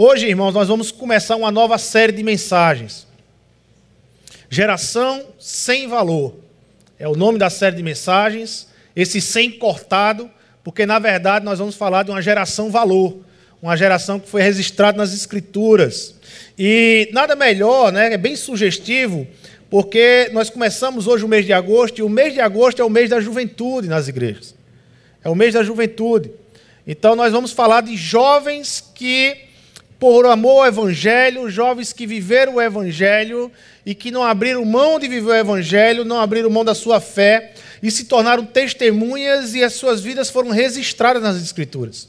Hoje, irmãos, nós vamos começar uma nova série de mensagens. Geração sem valor. É o nome da série de mensagens. Esse sem cortado, porque na verdade nós vamos falar de uma geração valor, uma geração que foi registrada nas escrituras. E nada melhor, né? É bem sugestivo, porque nós começamos hoje o mês de agosto e o mês de agosto é o mês da juventude nas igrejas. É o mês da juventude. Então nós vamos falar de jovens que, por amor ao Evangelho, jovens que viveram o Evangelho e que não abriram mão de viver o Evangelho, não abriram mão da sua fé e se tornaram testemunhas e as suas vidas foram registradas nas Escrituras.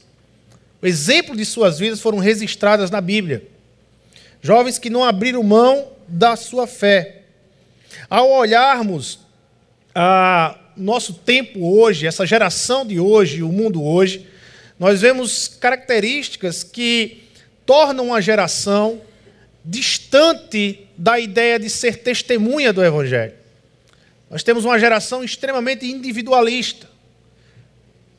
O exemplo de suas vidas foram registradas na Bíblia. Jovens que não abriram mão da sua fé. Ao olharmos a nosso tempo hoje, essa geração de hoje, o mundo hoje, nós vemos características que tornam uma geração distante da ideia de ser testemunha do Evangelho. Nós temos uma geração extremamente individualista.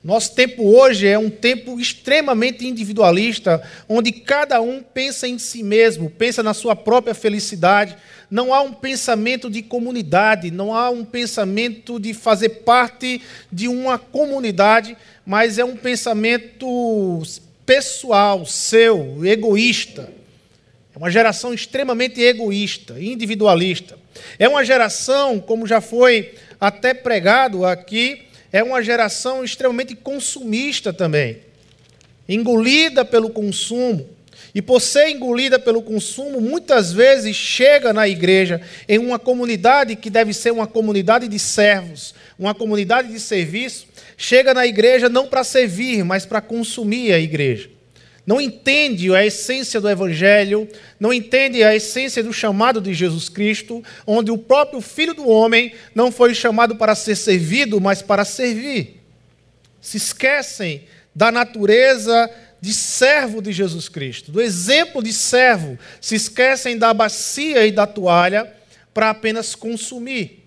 Nosso tempo hoje é um tempo extremamente individualista, onde cada um pensa em si mesmo, pensa na sua própria felicidade. Não há um pensamento de comunidade, não há um pensamento de fazer parte de uma comunidade, mas é um pensamento pessoal, seu, egoísta. É uma geração extremamente egoísta, individualista. É uma geração, como já foi até pregado aqui, é uma geração extremamente consumista também, engolida pelo consumo. E por ser engolida pelo consumo, muitas vezes chega na igreja em uma comunidade que deve ser uma comunidade de servos, uma comunidade de serviço, chega na igreja não para servir, mas para consumir a igreja. Não entende a essência do Evangelho, não entende a essência do chamado de Jesus Cristo, onde o próprio Filho do Homem não foi chamado para ser servido, mas para servir. Se esquecem da natureza de servo de Jesus Cristo, do exemplo de servo, se esquecem da bacia e da toalha para apenas consumir.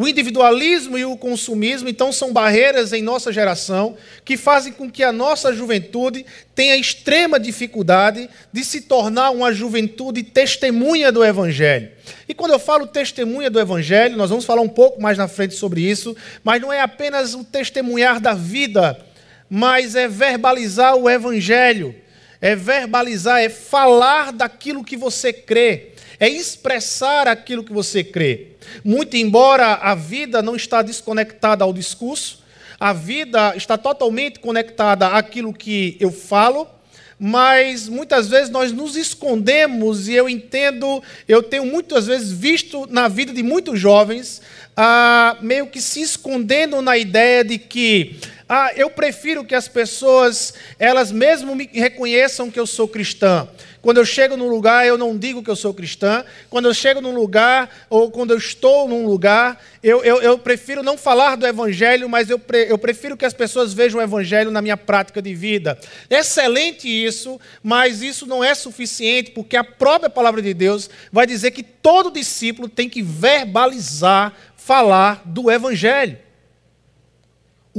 O individualismo e o consumismo, então, são barreiras em nossa geração que fazem com que a nossa juventude tenha extrema dificuldade de se tornar uma juventude testemunha do Evangelho. E quando eu falo testemunha do Evangelho, nós vamos falar um pouco mais na frente sobre isso, mas não é apenas o testemunhar da vida, mas é verbalizar o Evangelho, é verbalizar, é falar daquilo que você crê, é expressar aquilo que você crê. Muito embora a vida não está desconectada ao discurso, a vida está totalmente conectada àquilo que eu falo, mas muitas vezes nós nos escondemos e eu entendo, eu tenho muitas vezes visto na vida de muitos jovens, ah, meio que se escondendo na ideia de que ah, eu prefiro que as pessoas, elas mesmo me reconheçam que eu sou cristã. Quando eu chego num lugar, eu não digo que eu sou cristã. Quando eu chego num lugar, ou quando eu estou num lugar, eu, eu, eu prefiro não falar do Evangelho, mas eu, pre, eu prefiro que as pessoas vejam o Evangelho na minha prática de vida. Excelente isso, mas isso não é suficiente, porque a própria palavra de Deus vai dizer que todo discípulo tem que verbalizar, falar do Evangelho.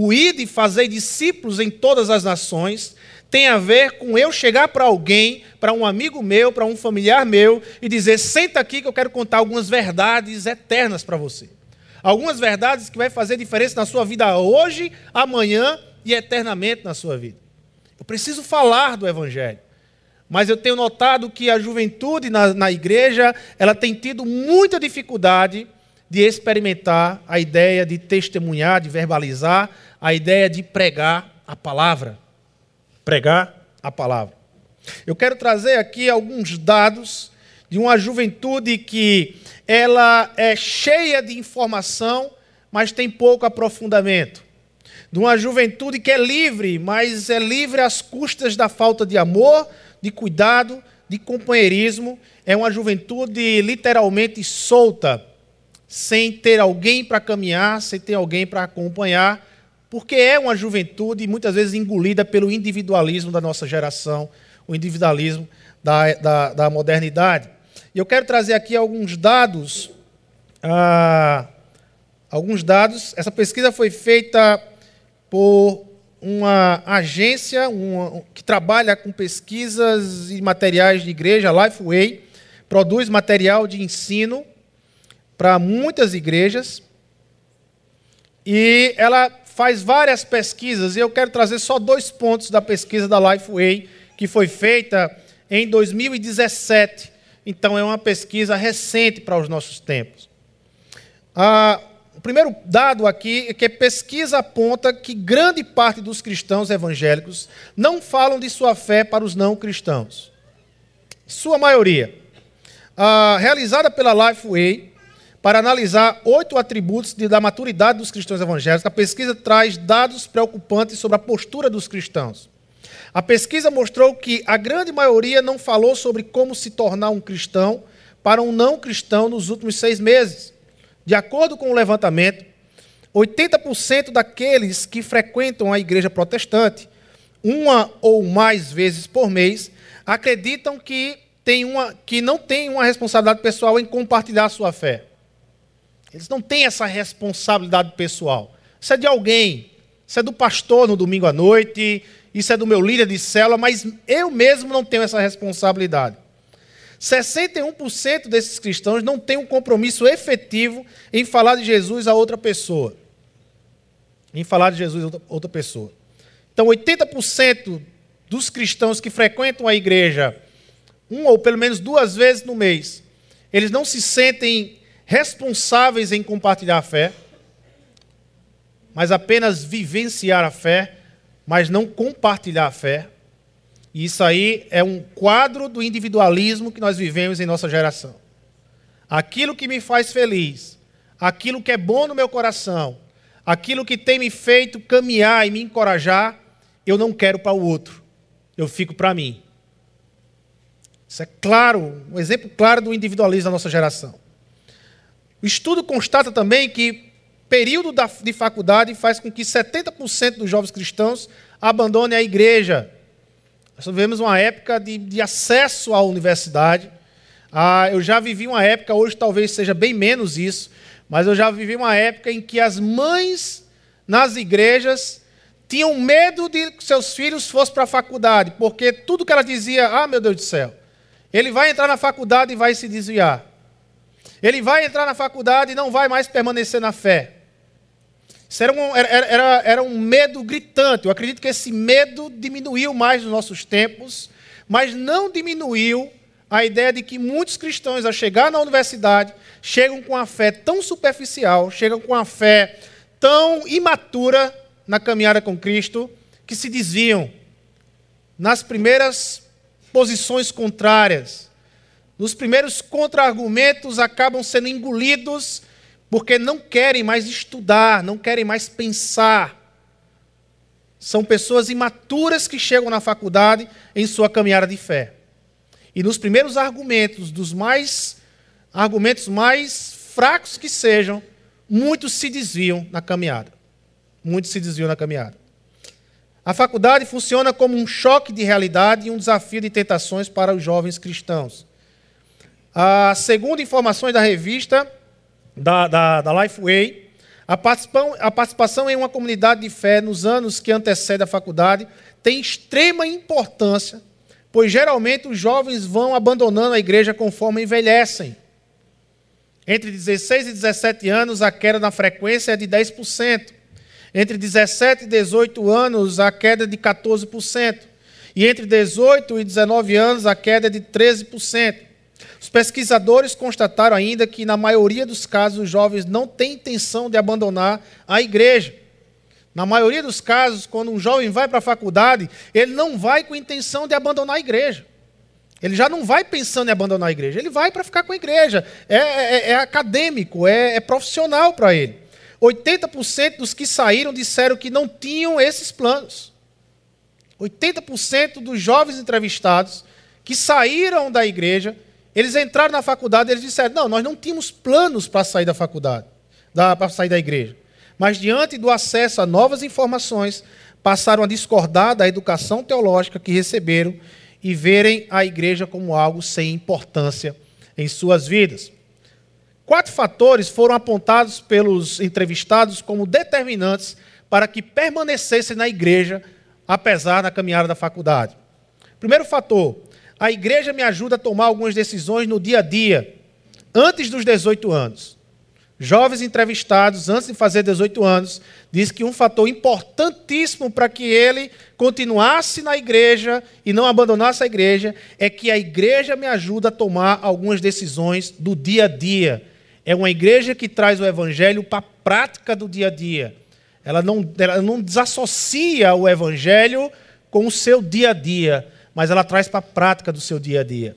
O ide fazer discípulos em todas as nações tem a ver com eu chegar para alguém, para um amigo meu, para um familiar meu, e dizer: senta aqui que eu quero contar algumas verdades eternas para você. Algumas verdades que vai fazer diferença na sua vida hoje, amanhã e eternamente na sua vida. Eu preciso falar do Evangelho. Mas eu tenho notado que a juventude na, na igreja ela tem tido muita dificuldade de experimentar a ideia de testemunhar, de verbalizar, a ideia de pregar a palavra pregar a palavra. Eu quero trazer aqui alguns dados de uma juventude que ela é cheia de informação, mas tem pouco aprofundamento. De uma juventude que é livre, mas é livre às custas da falta de amor, de cuidado, de companheirismo. É uma juventude literalmente solta, sem ter alguém para caminhar, sem ter alguém para acompanhar, porque é uma juventude muitas vezes engolida pelo individualismo da nossa geração, o individualismo da, da, da modernidade. E eu quero trazer aqui alguns dados. Ah, alguns dados. Essa pesquisa foi feita por uma agência uma, que trabalha com pesquisas e materiais de igreja, Lifeway, produz material de ensino para muitas igrejas. E ela faz várias pesquisas, e eu quero trazer só dois pontos da pesquisa da Lifeway, que foi feita em 2017. Então, é uma pesquisa recente para os nossos tempos. Ah, o primeiro dado aqui é que a pesquisa aponta que grande parte dos cristãos evangélicos não falam de sua fé para os não cristãos. Sua maioria. Ah, realizada pela Lifeway, para analisar oito atributos da maturidade dos cristãos evangélicos, a pesquisa traz dados preocupantes sobre a postura dos cristãos. A pesquisa mostrou que a grande maioria não falou sobre como se tornar um cristão para um não cristão nos últimos seis meses. De acordo com o levantamento, 80% daqueles que frequentam a igreja protestante, uma ou mais vezes por mês, acreditam que, tem uma, que não têm uma responsabilidade pessoal em compartilhar sua fé. Eles não têm essa responsabilidade pessoal. Isso é de alguém. Isso é do pastor no domingo à noite, isso é do meu líder de célula, mas eu mesmo não tenho essa responsabilidade. 61% desses cristãos não têm um compromisso efetivo em falar de Jesus a outra pessoa. Em falar de Jesus a outra pessoa. Então, 80% dos cristãos que frequentam a igreja uma ou pelo menos duas vezes no mês, eles não se sentem responsáveis em compartilhar a fé, mas apenas vivenciar a fé, mas não compartilhar a fé. E isso aí é um quadro do individualismo que nós vivemos em nossa geração. Aquilo que me faz feliz, aquilo que é bom no meu coração, aquilo que tem me feito caminhar e me encorajar, eu não quero para o outro, eu fico para mim. Isso é claro, um exemplo claro do individualismo da nossa geração. O estudo constata também que período de faculdade faz com que 70% dos jovens cristãos abandonem a igreja nós vivemos uma época de, de acesso à universidade. Ah, eu já vivi uma época, hoje talvez seja bem menos isso, mas eu já vivi uma época em que as mães nas igrejas tinham medo de que seus filhos fossem para a faculdade, porque tudo que ela dizia, ah, meu Deus do céu, ele vai entrar na faculdade e vai se desviar. Ele vai entrar na faculdade e não vai mais permanecer na fé. Isso era um, era, era, era um medo gritante. Eu acredito que esse medo diminuiu mais nos nossos tempos, mas não diminuiu a ideia de que muitos cristãos, ao chegar na universidade, chegam com a fé tão superficial, chegam com a fé tão imatura na caminhada com Cristo, que se desviam nas primeiras posições contrárias. Nos primeiros contra-argumentos acabam sendo engolidos porque não querem mais estudar, não querem mais pensar. São pessoas imaturas que chegam na faculdade em sua caminhada de fé. E nos primeiros argumentos, dos mais argumentos mais fracos que sejam, muitos se desviam na caminhada. Muitos se desviam na caminhada. A faculdade funciona como um choque de realidade e um desafio de tentações para os jovens cristãos. A segundo informações da revista, da, da, da Lifeway, a participação, a participação em uma comunidade de fé nos anos que antecedem a faculdade tem extrema importância, pois geralmente os jovens vão abandonando a igreja conforme envelhecem. Entre 16 e 17 anos, a queda na frequência é de 10%. Entre 17 e 18 anos, a queda é de 14%. E entre 18 e 19 anos, a queda é de 13%. Os pesquisadores constataram ainda que, na maioria dos casos, os jovens não têm intenção de abandonar a igreja. Na maioria dos casos, quando um jovem vai para a faculdade, ele não vai com intenção de abandonar a igreja. Ele já não vai pensando em abandonar a igreja, ele vai para ficar com a igreja. É, é, é acadêmico, é, é profissional para ele. 80% dos que saíram disseram que não tinham esses planos. 80% dos jovens entrevistados que saíram da igreja eles entraram na faculdade eles disseram: não, nós não tínhamos planos para sair da faculdade, para sair da igreja. Mas diante do acesso a novas informações, passaram a discordar da educação teológica que receberam e verem a igreja como algo sem importância em suas vidas. Quatro fatores foram apontados pelos entrevistados como determinantes para que permanecessem na igreja, apesar da caminhada da faculdade. Primeiro fator, a igreja me ajuda a tomar algumas decisões no dia a dia, antes dos 18 anos. Jovens entrevistados, antes de fazer 18 anos, diz que um fator importantíssimo para que ele continuasse na igreja e não abandonasse a igreja é que a igreja me ajuda a tomar algumas decisões do dia a dia. É uma igreja que traz o evangelho para a prática do dia a dia. Ela não, ela não desassocia o evangelho com o seu dia a dia, mas ela traz para a prática do seu dia a dia.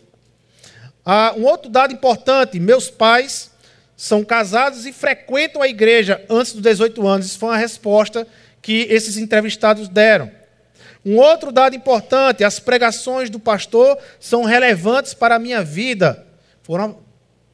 Ah, um outro dado importante: meus pais são casados e frequentam a igreja antes dos 18 anos. Isso foi uma resposta que esses entrevistados deram. Um outro dado importante: as pregações do pastor são relevantes para a minha vida. Foram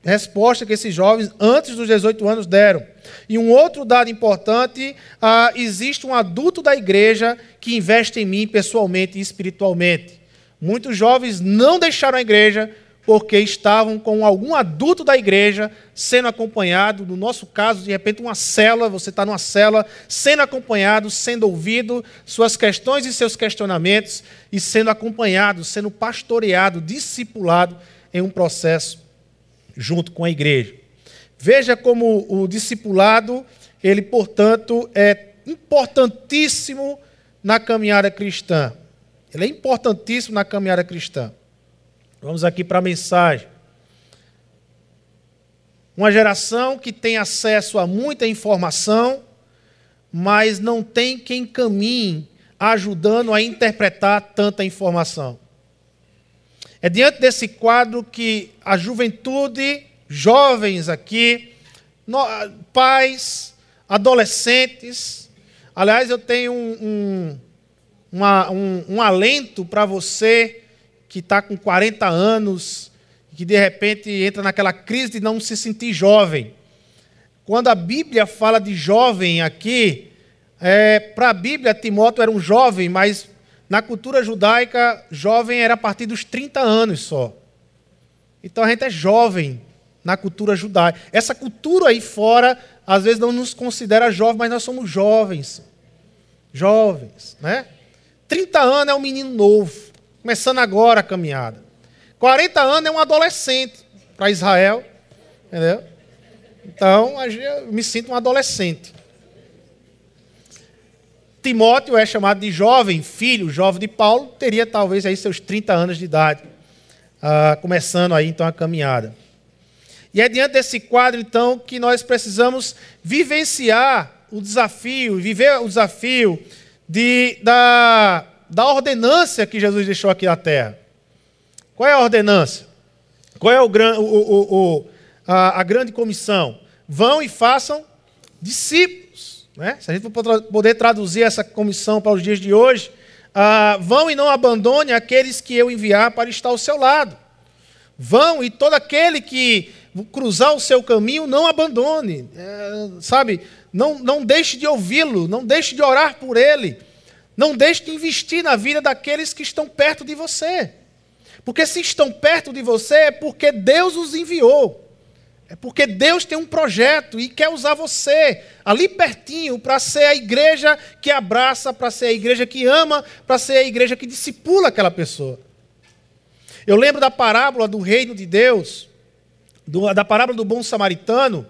a resposta que esses jovens, antes dos 18 anos, deram. E um outro dado importante: ah, existe um adulto da igreja que investe em mim pessoalmente e espiritualmente. Muitos jovens não deixaram a igreja porque estavam com algum adulto da igreja sendo acompanhado, no nosso caso, de repente, uma cela, você está numa cela, sendo acompanhado, sendo ouvido, suas questões e seus questionamentos, e sendo acompanhado, sendo pastoreado, discipulado em um processo junto com a igreja. Veja como o discipulado, ele, portanto, é importantíssimo na caminhada cristã. Ele é importantíssimo na caminhada cristã. Vamos aqui para a mensagem. Uma geração que tem acesso a muita informação, mas não tem quem caminhe ajudando a interpretar tanta informação. É diante desse quadro que a juventude, jovens aqui, pais, adolescentes, aliás, eu tenho um, um, uma, um, um alento para você que está com 40 anos, que de repente entra naquela crise de não se sentir jovem. Quando a Bíblia fala de jovem aqui, é, para a Bíblia, Timóteo era um jovem, mas na cultura judaica, jovem era a partir dos 30 anos só. Então a gente é jovem na cultura judaica. Essa cultura aí fora, às vezes não nos considera jovem, mas nós somos jovens. Jovens, né? 30 anos é um menino novo começando agora a caminhada. 40 anos é um adolescente para Israel, entendeu? Então, eu me sinto um adolescente. Timóteo é chamado de jovem, filho, jovem de Paulo, teria talvez aí seus 30 anos de idade, uh, começando aí então a caminhada. E é diante desse quadro, então, que nós precisamos vivenciar o desafio, viver o desafio de, da, da ordenância que Jesus deixou aqui na terra. Qual é a ordenância? Qual é o, o, o, a, a, grande comissão? Vão e façam discípulos. Né? Se a gente for poder traduzir essa comissão para os dias de hoje, ah, vão e não abandone aqueles que eu enviar para estar ao seu lado. Vão e todo aquele que cruzar o seu caminho, não abandone. É, sabe? Não, não deixe de ouvi-lo, não deixe de orar por ele. Não deixe de investir na vida daqueles que estão perto de você. Porque se estão perto de você é porque Deus os enviou. É porque Deus tem um projeto e quer usar você ali pertinho para ser a igreja que abraça, para ser a igreja que ama, para ser a igreja que discipula aquela pessoa. Eu lembro da parábola do reino de Deus, do, da parábola do bom samaritano,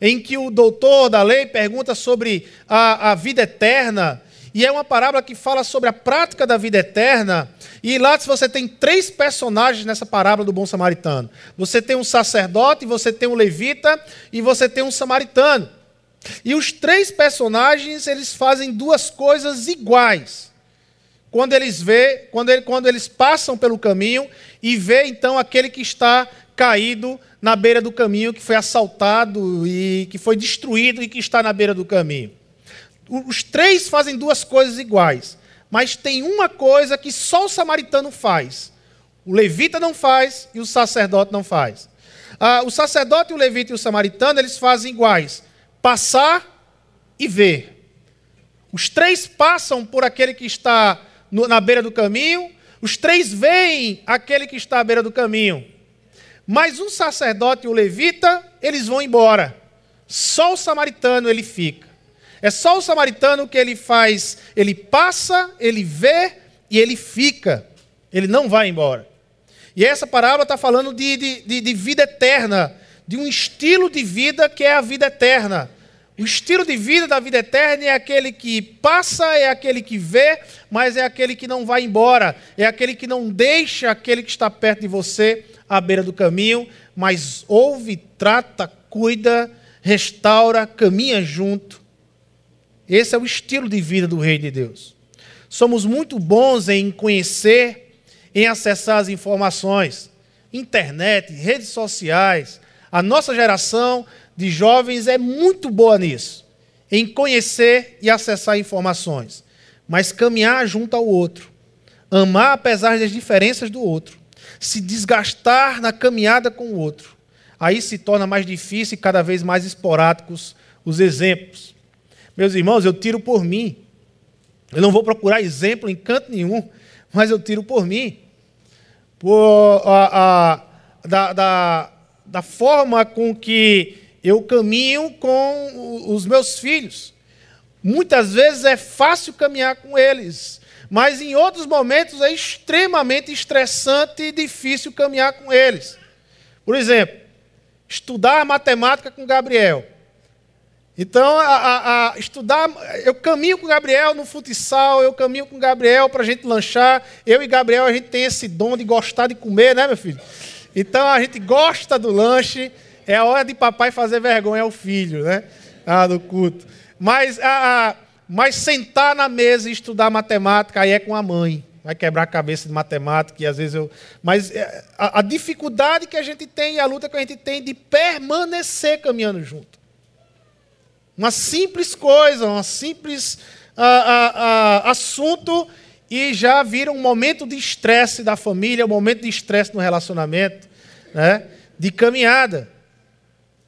em que o doutor da lei pergunta sobre a, a vida eterna e é uma parábola que fala sobre a prática da vida eterna. E lá você tem três personagens nessa parábola do bom samaritano. Você tem um sacerdote, você tem um levita e você tem um samaritano. E os três personagens, eles fazem duas coisas iguais. Quando eles vê, quando, ele, quando eles passam pelo caminho e vê então aquele que está caído na beira do caminho, que foi assaltado e que foi destruído e que está na beira do caminho. Os três fazem duas coisas iguais, mas tem uma coisa que só o samaritano faz. O levita não faz e o sacerdote não faz. Ah, o sacerdote, o levita e o samaritano, eles fazem iguais: passar e ver. Os três passam por aquele que está no, na beira do caminho, os três veem aquele que está à beira do caminho. Mas o sacerdote e o levita, eles vão embora. Só o samaritano ele fica. É só o samaritano que ele faz, ele passa, ele vê e ele fica. Ele não vai embora. E essa parábola está falando de, de, de, vida eterna, de um estilo de vida que é a vida eterna. O estilo de vida da vida eterna é aquele que passa, é aquele que vê, mas é aquele que não vai embora, é aquele que não deixa aquele que está perto de você à beira do caminho, mas ouve, trata, cuida, restaura, caminha junto. Esse é o estilo de vida do Rei de Deus. Somos muito bons em conhecer, em acessar as informações, internet, redes sociais. A nossa geração de jovens é muito boa nisso, em conhecer e acessar informações, mas caminhar junto ao outro, amar apesar das diferenças do outro, se desgastar na caminhada com o outro. Aí se torna mais difícil e cada vez mais esporádicos os exemplos. Meus irmãos, eu tiro por mim. Eu não vou procurar exemplo em canto nenhum, mas eu tiro por mim. Por, a, a, da, da, da forma com que eu caminho com os meus filhos. Muitas vezes é fácil caminhar com eles, mas em outros momentos é extremamente estressante e difícil caminhar com eles. Por exemplo, estudar matemática com Gabriel. Então, a, a, a estudar, eu caminho com o Gabriel no futsal, eu caminho com o Gabriel para a gente lanchar. Eu e Gabriel, a gente tem esse dom de gostar de comer, né, meu filho? Então, a gente gosta do lanche. É a hora de papai fazer vergonha ao filho, né? Ah, do culto. Mas, a, mas sentar na mesa e estudar matemática, aí é com a mãe. Vai quebrar a cabeça de matemática, e às vezes eu. Mas é, a, a dificuldade que a gente tem e a luta que a gente tem de permanecer caminhando junto. Uma simples coisa, um simples assunto e já vira um momento de estresse da família, um momento de estresse no relacionamento, né? de caminhada.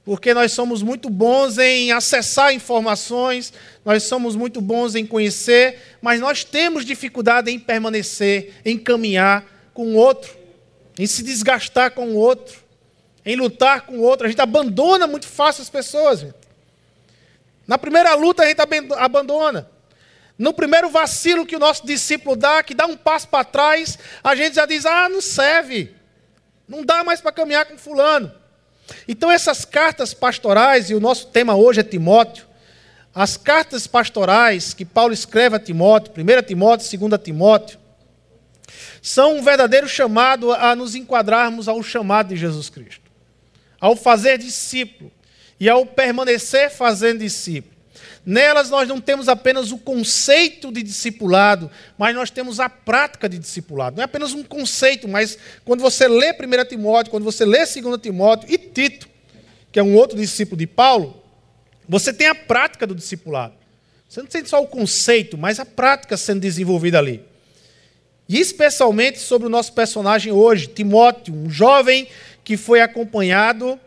Porque nós somos muito bons em acessar informações, nós somos muito bons em conhecer, mas nós temos dificuldade em permanecer, em caminhar com o outro, em se desgastar com o outro, em lutar com o outro. A gente abandona muito fácil as pessoas. Gente. Na primeira luta a gente abandona. No primeiro vacilo que o nosso discípulo dá, que dá um passo para trás, a gente já diz: ah, não serve. Não dá mais para caminhar com fulano. Então, essas cartas pastorais, e o nosso tema hoje é Timóteo, as cartas pastorais que Paulo escreve a Timóteo, 1 Timóteo, 2 Timóteo, são um verdadeiro chamado a nos enquadrarmos ao chamado de Jesus Cristo, ao fazer discípulo, e ao permanecer fazendo discípulo. Nelas nós não temos apenas o conceito de discipulado, mas nós temos a prática de discipulado. Não é apenas um conceito, mas quando você lê 1 Timóteo, quando você lê 2 Timóteo e Tito, que é um outro discípulo de Paulo, você tem a prática do discipulado. Você não tem só o conceito, mas a prática sendo desenvolvida ali. E especialmente sobre o nosso personagem hoje, Timóteo, um jovem que foi acompanhado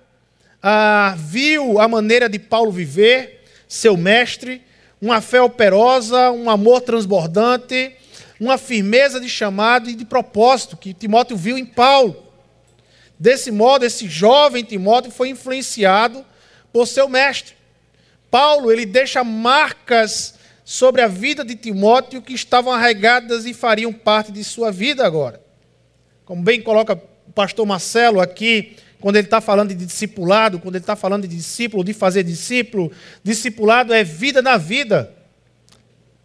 ah, viu a maneira de Paulo viver, seu mestre, uma fé operosa, um amor transbordante, uma firmeza de chamado e de propósito que Timóteo viu em Paulo. Desse modo, esse jovem Timóteo foi influenciado por seu mestre. Paulo, ele deixa marcas sobre a vida de Timóteo que estavam arraigadas e fariam parte de sua vida agora. Como bem coloca o pastor Marcelo aqui, quando ele está falando de discipulado, quando ele está falando de discípulo, de fazer discípulo, discipulado é vida na vida.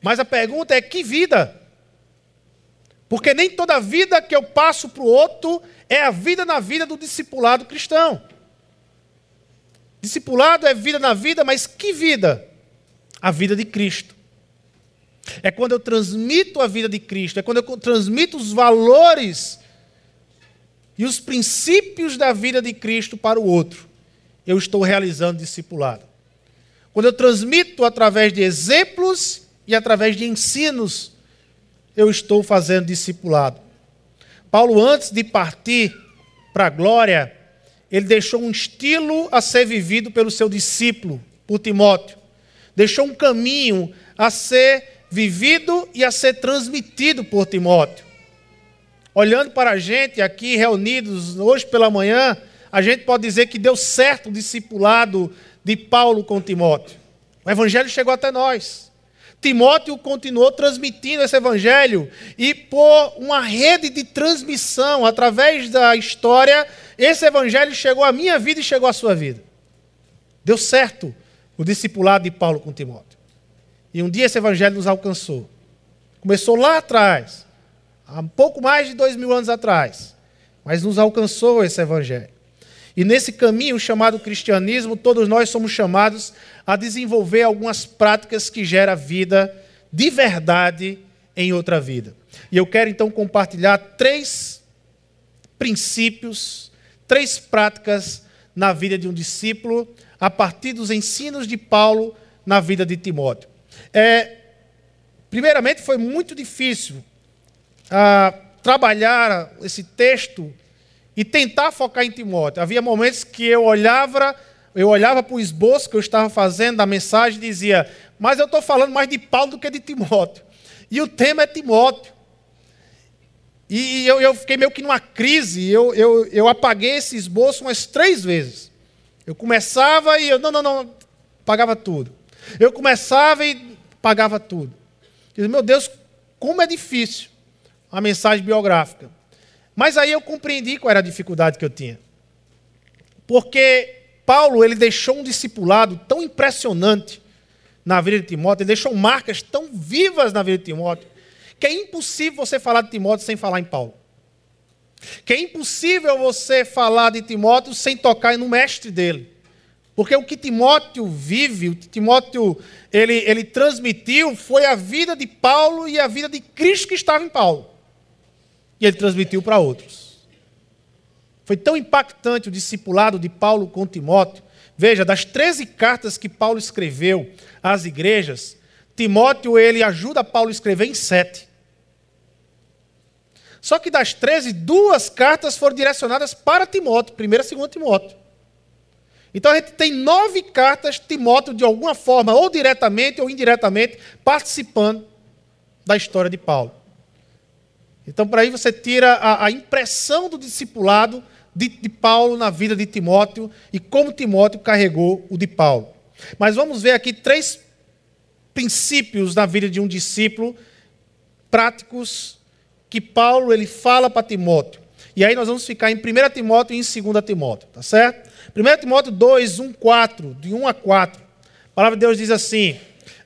Mas a pergunta é: que vida? Porque nem toda vida que eu passo para o outro é a vida na vida do discipulado cristão. Discipulado é vida na vida, mas que vida? A vida de Cristo. É quando eu transmito a vida de Cristo, é quando eu transmito os valores e os princípios da vida de Cristo para o outro, eu estou realizando discipulado. Quando eu transmito através de exemplos e através de ensinos, eu estou fazendo discipulado. Paulo, antes de partir para a glória, ele deixou um estilo a ser vivido pelo seu discípulo, por Timóteo. Deixou um caminho a ser vivido e a ser transmitido por Timóteo. Olhando para a gente aqui reunidos hoje pela manhã, a gente pode dizer que deu certo o discipulado de Paulo com Timóteo. O evangelho chegou até nós. Timóteo continuou transmitindo esse evangelho e por uma rede de transmissão através da história, esse evangelho chegou à minha vida e chegou à sua vida. Deu certo o discipulado de Paulo com Timóteo. E um dia esse evangelho nos alcançou. Começou lá atrás, há pouco mais de dois mil anos atrás, mas nos alcançou esse evangelho. E nesse caminho chamado cristianismo, todos nós somos chamados a desenvolver algumas práticas que geram vida de verdade em outra vida. E eu quero então compartilhar três princípios, três práticas na vida de um discípulo, a partir dos ensinos de Paulo na vida de Timóteo. É, primeiramente, foi muito difícil ah, trabalhar esse texto e tentar focar em Timóteo. Havia momentos que eu olhava, eu olhava para o esboço que eu estava fazendo da mensagem e dizia, mas eu estou falando mais de Paulo do que de Timóteo. E o tema é Timóteo. E eu, eu fiquei meio que numa crise, eu, eu, eu apaguei esse esboço umas três vezes. Eu começava e eu, não, não, não, pagava tudo. Eu começava e pagava tudo. Eu meu Deus, como é difícil a mensagem biográfica. Mas aí eu compreendi qual era a dificuldade que eu tinha. Porque Paulo ele deixou um discipulado tão impressionante na vida de Timóteo, ele deixou marcas tão vivas na vida de Timóteo, que é impossível você falar de Timóteo sem falar em Paulo. Que é impossível você falar de Timóteo sem tocar no mestre dele. Porque o que Timóteo vive, o que Timóteo ele, ele transmitiu foi a vida de Paulo e a vida de Cristo que estava em Paulo e ele transmitiu para outros. Foi tão impactante o discipulado de Paulo com Timóteo. Veja, das 13 cartas que Paulo escreveu às igrejas, Timóteo ele ajuda Paulo a escrever em sete. Só que das 13, duas cartas foram direcionadas para Timóteo, primeira e segunda Timóteo. Então a gente tem nove cartas, Timóteo, de alguma forma, ou diretamente ou indiretamente, participando da história de Paulo. Então, por aí você tira a, a impressão do discipulado de, de Paulo na vida de Timóteo e como Timóteo carregou o de Paulo. Mas vamos ver aqui três princípios na vida de um discípulo práticos que Paulo ele fala para Timóteo. E aí nós vamos ficar em 1 Timóteo e em 2 Timóteo, tá certo? 1 Timóteo 2, 1, 4, de 1 a 4. A palavra de Deus diz assim: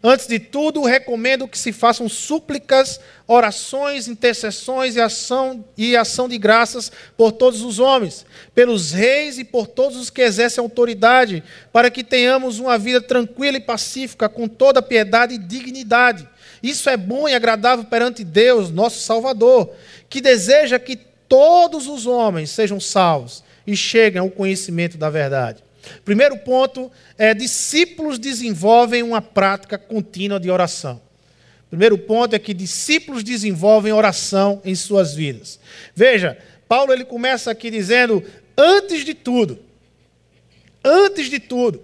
Antes de tudo, recomendo que se façam súplicas, orações, intercessões e ação, e ação de graças por todos os homens, pelos reis e por todos os que exercem autoridade, para que tenhamos uma vida tranquila e pacífica, com toda piedade e dignidade. Isso é bom e agradável perante Deus, nosso Salvador, que deseja que todos os homens sejam salvos e cheguem ao conhecimento da verdade. Primeiro ponto é: discípulos desenvolvem uma prática contínua de oração. Primeiro ponto é que discípulos desenvolvem oração em suas vidas. Veja, Paulo ele começa aqui dizendo: antes de tudo, antes de tudo,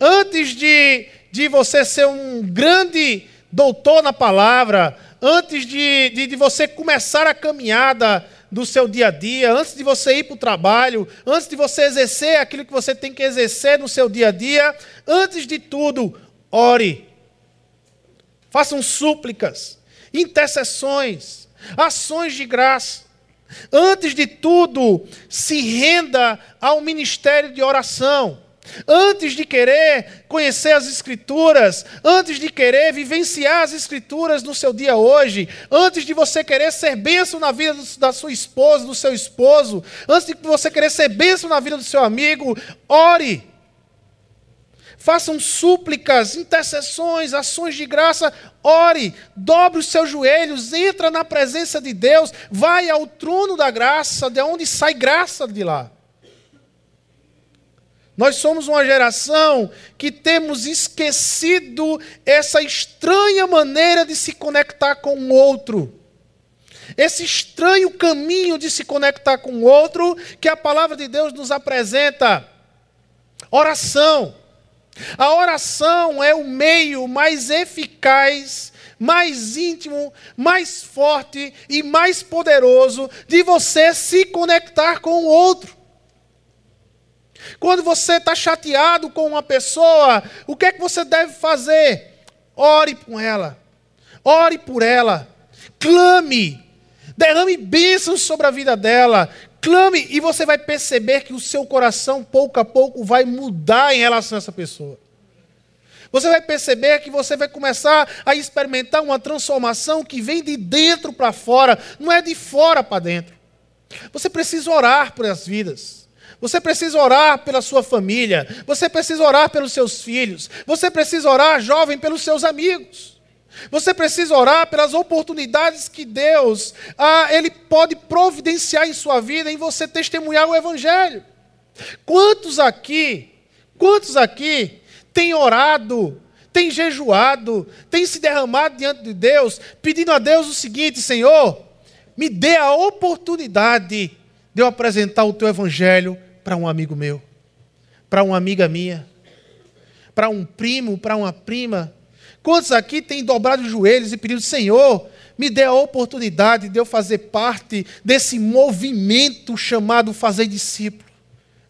antes de, de você ser um grande doutor na palavra, antes de, de, de você começar a caminhada do seu dia a dia, antes de você ir para o trabalho, antes de você exercer aquilo que você tem que exercer no seu dia a dia, antes de tudo, ore. Façam súplicas, intercessões, ações de graça. Antes de tudo, se renda ao ministério de oração. Antes de querer conhecer as Escrituras, antes de querer vivenciar as Escrituras no seu dia hoje, antes de você querer ser bênção na vida da sua esposa, do seu esposo, antes de você querer ser bênção na vida do seu amigo, ore. Façam súplicas, intercessões, ações de graça, ore, dobre os seus joelhos, entra na presença de Deus, vai ao trono da graça, de onde sai graça de lá. Nós somos uma geração que temos esquecido essa estranha maneira de se conectar com o outro. Esse estranho caminho de se conectar com o outro que a palavra de Deus nos apresenta. Oração. A oração é o meio mais eficaz, mais íntimo, mais forte e mais poderoso de você se conectar com o outro. Quando você está chateado com uma pessoa, o que é que você deve fazer? Ore com ela. Ore por ela. Clame. Derrame bênçãos sobre a vida dela. Clame e você vai perceber que o seu coração, pouco a pouco, vai mudar em relação a essa pessoa. Você vai perceber que você vai começar a experimentar uma transformação que vem de dentro para fora, não é de fora para dentro. Você precisa orar por as vidas. Você precisa orar pela sua família. Você precisa orar pelos seus filhos. Você precisa orar, jovem, pelos seus amigos. Você precisa orar pelas oportunidades que Deus ah, ele pode providenciar em sua vida em você testemunhar o Evangelho. Quantos aqui, quantos aqui têm orado, têm jejuado, têm se derramado diante de Deus, pedindo a Deus o seguinte: Senhor, me dê a oportunidade de eu apresentar o teu Evangelho para um amigo meu, para uma amiga minha, para um primo, para uma prima Quantos aqui têm dobrado os joelhos e pedido, Senhor, me dê a oportunidade de eu fazer parte desse movimento chamado fazer discípulo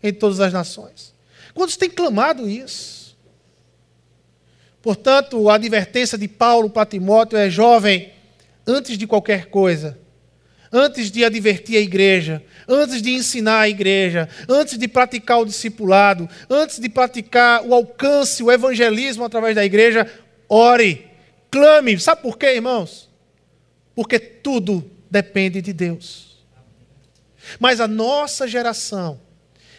em todas as nações? Quantos têm clamado isso? Portanto, a advertência de Paulo para Timóteo é: jovem, antes de qualquer coisa, antes de advertir a igreja, antes de ensinar a igreja, antes de praticar o discipulado, antes de praticar o alcance, o evangelismo através da igreja, ore, clame. Sabe por quê, irmãos? Porque tudo depende de Deus. Mas a nossa geração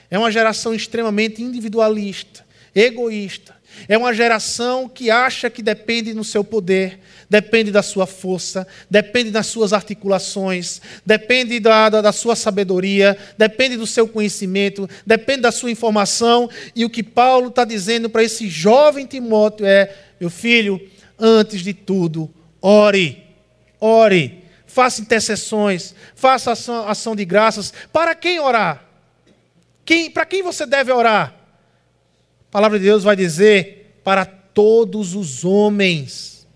é uma geração extremamente individualista, egoísta. É uma geração que acha que depende no seu poder, depende da sua força, depende das suas articulações, depende da, da, da, sua sabedoria, depende do seu conhecimento, depende da sua informação. E o que Paulo está dizendo para esse jovem Timóteo é: meu filho, antes de tudo, ore, ore, faça intercessões, faça ação, ação de graças. Para quem orar? Quem, para quem você deve orar? A palavra de Deus vai dizer: para todos os homens.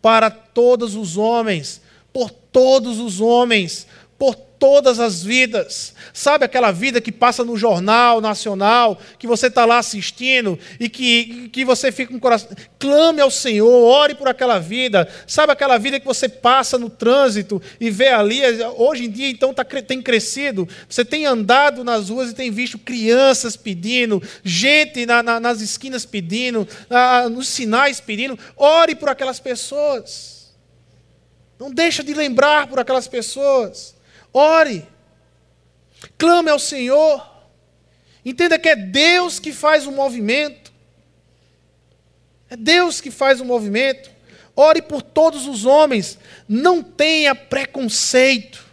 Para todos os homens. Por todos os homens. Por todas as vidas. Sabe aquela vida que passa no jornal nacional, que você está lá assistindo e que, que você fica com o coração. Clame ao Senhor, ore por aquela vida. Sabe aquela vida que você passa no trânsito e vê ali. Hoje em dia, então, tá, tem crescido. Você tem andado nas ruas e tem visto crianças pedindo, gente na, na, nas esquinas pedindo, na, nos sinais pedindo. Ore por aquelas pessoas. Não deixa de lembrar por aquelas pessoas. Ore. Clame ao Senhor. Entenda que é Deus que faz o movimento. É Deus que faz o movimento. Ore por todos os homens. Não tenha preconceito.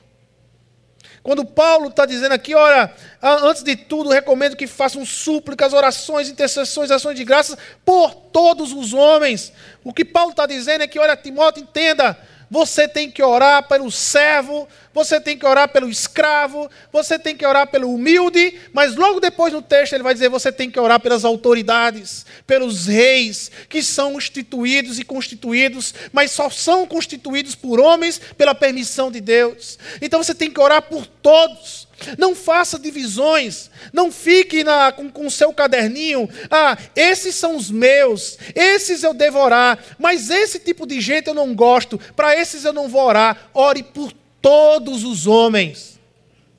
Quando Paulo está dizendo aqui, olha, antes de tudo, recomendo que façam súplicas, orações, intercessões, ações de graças por todos os homens. O que Paulo está dizendo é que, olha, Timóteo, entenda, você tem que orar pelo servo, você tem que orar pelo escravo, você tem que orar pelo humilde, mas logo depois no texto ele vai dizer: você tem que orar pelas autoridades, pelos reis, que são instituídos e constituídos, mas só são constituídos por homens pela permissão de Deus. Então você tem que orar por todos. Não faça divisões. Não fique na, com o seu caderninho. Ah, esses são os meus. Esses eu devo orar. Mas esse tipo de gente eu não gosto. Para esses eu não vou orar. Ore por todos os homens.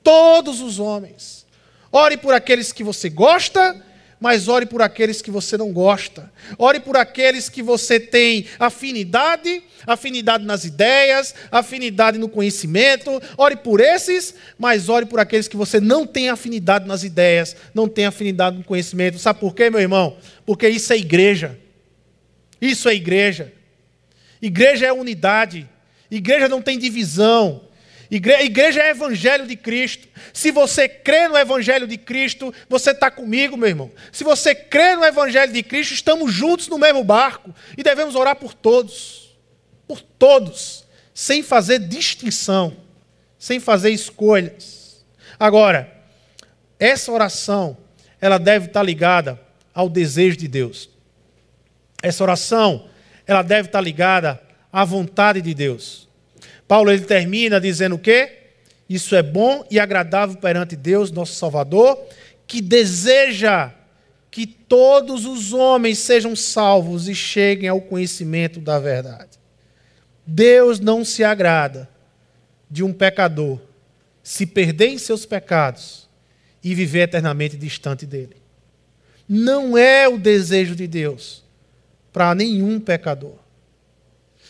Todos os homens. Ore por aqueles que você gosta mas ore por aqueles que você não gosta. Ore por aqueles que você tem afinidade, afinidade nas ideias, afinidade no conhecimento. Ore por esses, mas ore por aqueles que você não tem afinidade nas ideias, não tem afinidade no conhecimento. Sabe por quê, meu irmão? Porque isso é igreja. Isso é igreja. Igreja é unidade. Igreja não tem divisão. Igreja é evangelho de Cristo. Se você crê no evangelho de Cristo, você está comigo, meu irmão. Se você crê no evangelho de Cristo, estamos juntos no mesmo barco e devemos orar por todos. Por todos, sem fazer distinção, sem fazer escolhas. Agora, essa oração, ela deve estar ligada ao desejo de Deus. Essa oração, ela deve estar ligada à vontade de Deus. Paulo ele termina dizendo o quê? Isso é bom e agradável perante Deus, nosso Salvador, que deseja que todos os homens sejam salvos e cheguem ao conhecimento da verdade. Deus não se agrada de um pecador se perder em seus pecados e viver eternamente distante dele. Não é o desejo de Deus para nenhum pecador.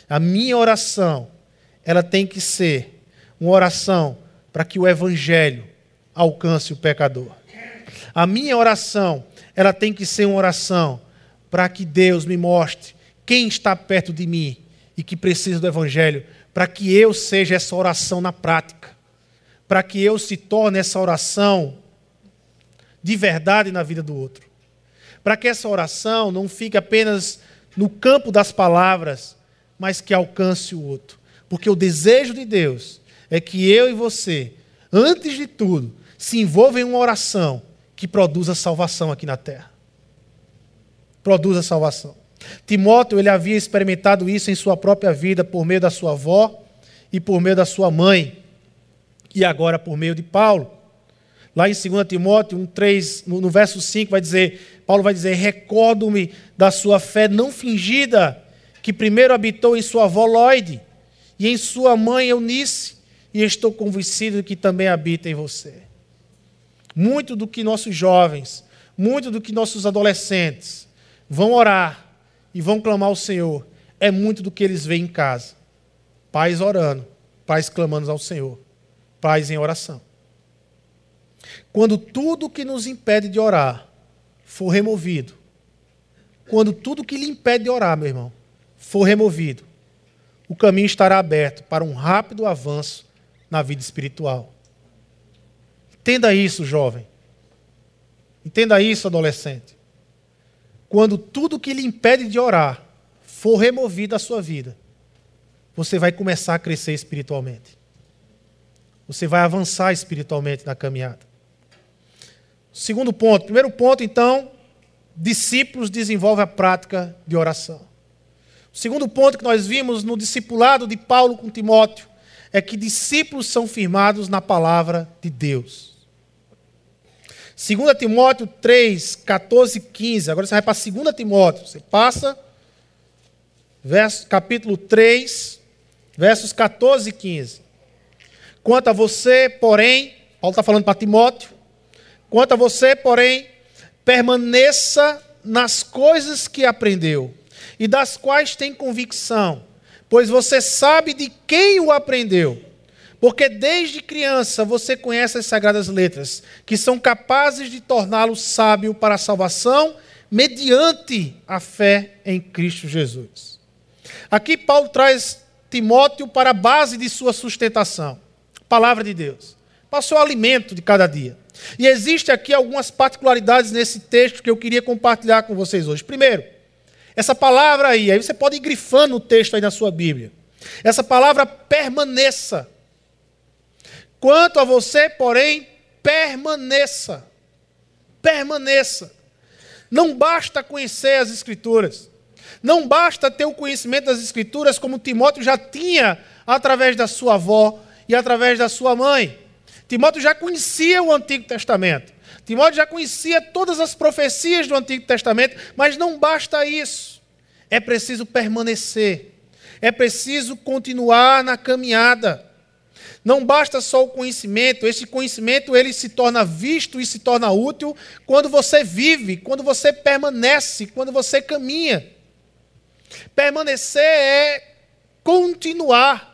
A minha oração, ela tem que ser uma oração para que o evangelho alcance o pecador. A minha oração, ela tem que ser uma oração para que Deus me mostre quem está perto de mim e que precisa do evangelho, para que eu seja essa oração na prática, para que eu se torne essa oração de verdade na vida do outro. Para que essa oração não fique apenas no campo das palavras, mas que alcance o outro. Porque o desejo de Deus é que eu e você, antes de tudo, se envolva em uma oração que produza salvação aqui na terra. Produza salvação. Timóteo ele havia experimentado isso em sua própria vida por meio da sua avó e por meio da sua mãe, e agora por meio de Paulo. Lá em 2 Timóteo 1, 3, no, verso 5, vai dizer, Paulo vai dizer: Recordo-me da sua fé não fingida, que primeiro habitou em sua avó Lloyd e em sua mãe Eunice, e estou convencido de que também habita em você. Muito do que nossos jovens, muito do que nossos adolescentes vão orar e vão clamar ao Senhor, é muito do que eles veem em casa. Pais orando, pais clamando ao Senhor, pais em oração. Quando tudo que nos impede de orar for removido, quando tudo que lhe impede de orar, meu irmão, for removido, o caminho estará aberto para um rápido avanço na vida espiritual. Entenda isso, jovem. Entenda isso, adolescente. Quando tudo que lhe impede de orar for removido da sua vida, você vai começar a crescer espiritualmente. Você vai avançar espiritualmente na caminhada. Segundo ponto. Primeiro ponto, então, discípulos desenvolvem a prática de oração. O segundo ponto que nós vimos no discipulado de Paulo com Timóteo é que discípulos são firmados na palavra de Deus. 2 Timóteo 3, 14 e 15. Agora você vai para 2 Timóteo. Você passa, verso, capítulo 3, versos 14 e 15. Quanto a você, porém, Paulo está falando para Timóteo, Quanto a você, porém, permaneça nas coisas que aprendeu e das quais tem convicção, pois você sabe de quem o aprendeu. Porque desde criança você conhece as sagradas letras, que são capazes de torná-lo sábio para a salvação mediante a fé em Cristo Jesus. Aqui Paulo traz Timóteo para a base de sua sustentação, palavra de Deus, para o seu alimento de cada dia. E existe aqui algumas particularidades nesse texto que eu queria compartilhar com vocês hoje. Primeiro, essa palavra aí, aí você pode ir grifando o texto aí na sua Bíblia. Essa palavra permaneça. Quanto a você, porém, permaneça. Permaneça. Não basta conhecer as Escrituras. Não basta ter o conhecimento das Escrituras como Timóteo já tinha através da sua avó e através da sua mãe. Timóteo já conhecia o Antigo Testamento. Timóteo já conhecia todas as profecias do Antigo Testamento, mas não basta isso. É preciso permanecer. É preciso continuar na caminhada. Não basta só o conhecimento, esse conhecimento ele se torna visto e se torna útil quando você vive, quando você permanece, quando você caminha. Permanecer é continuar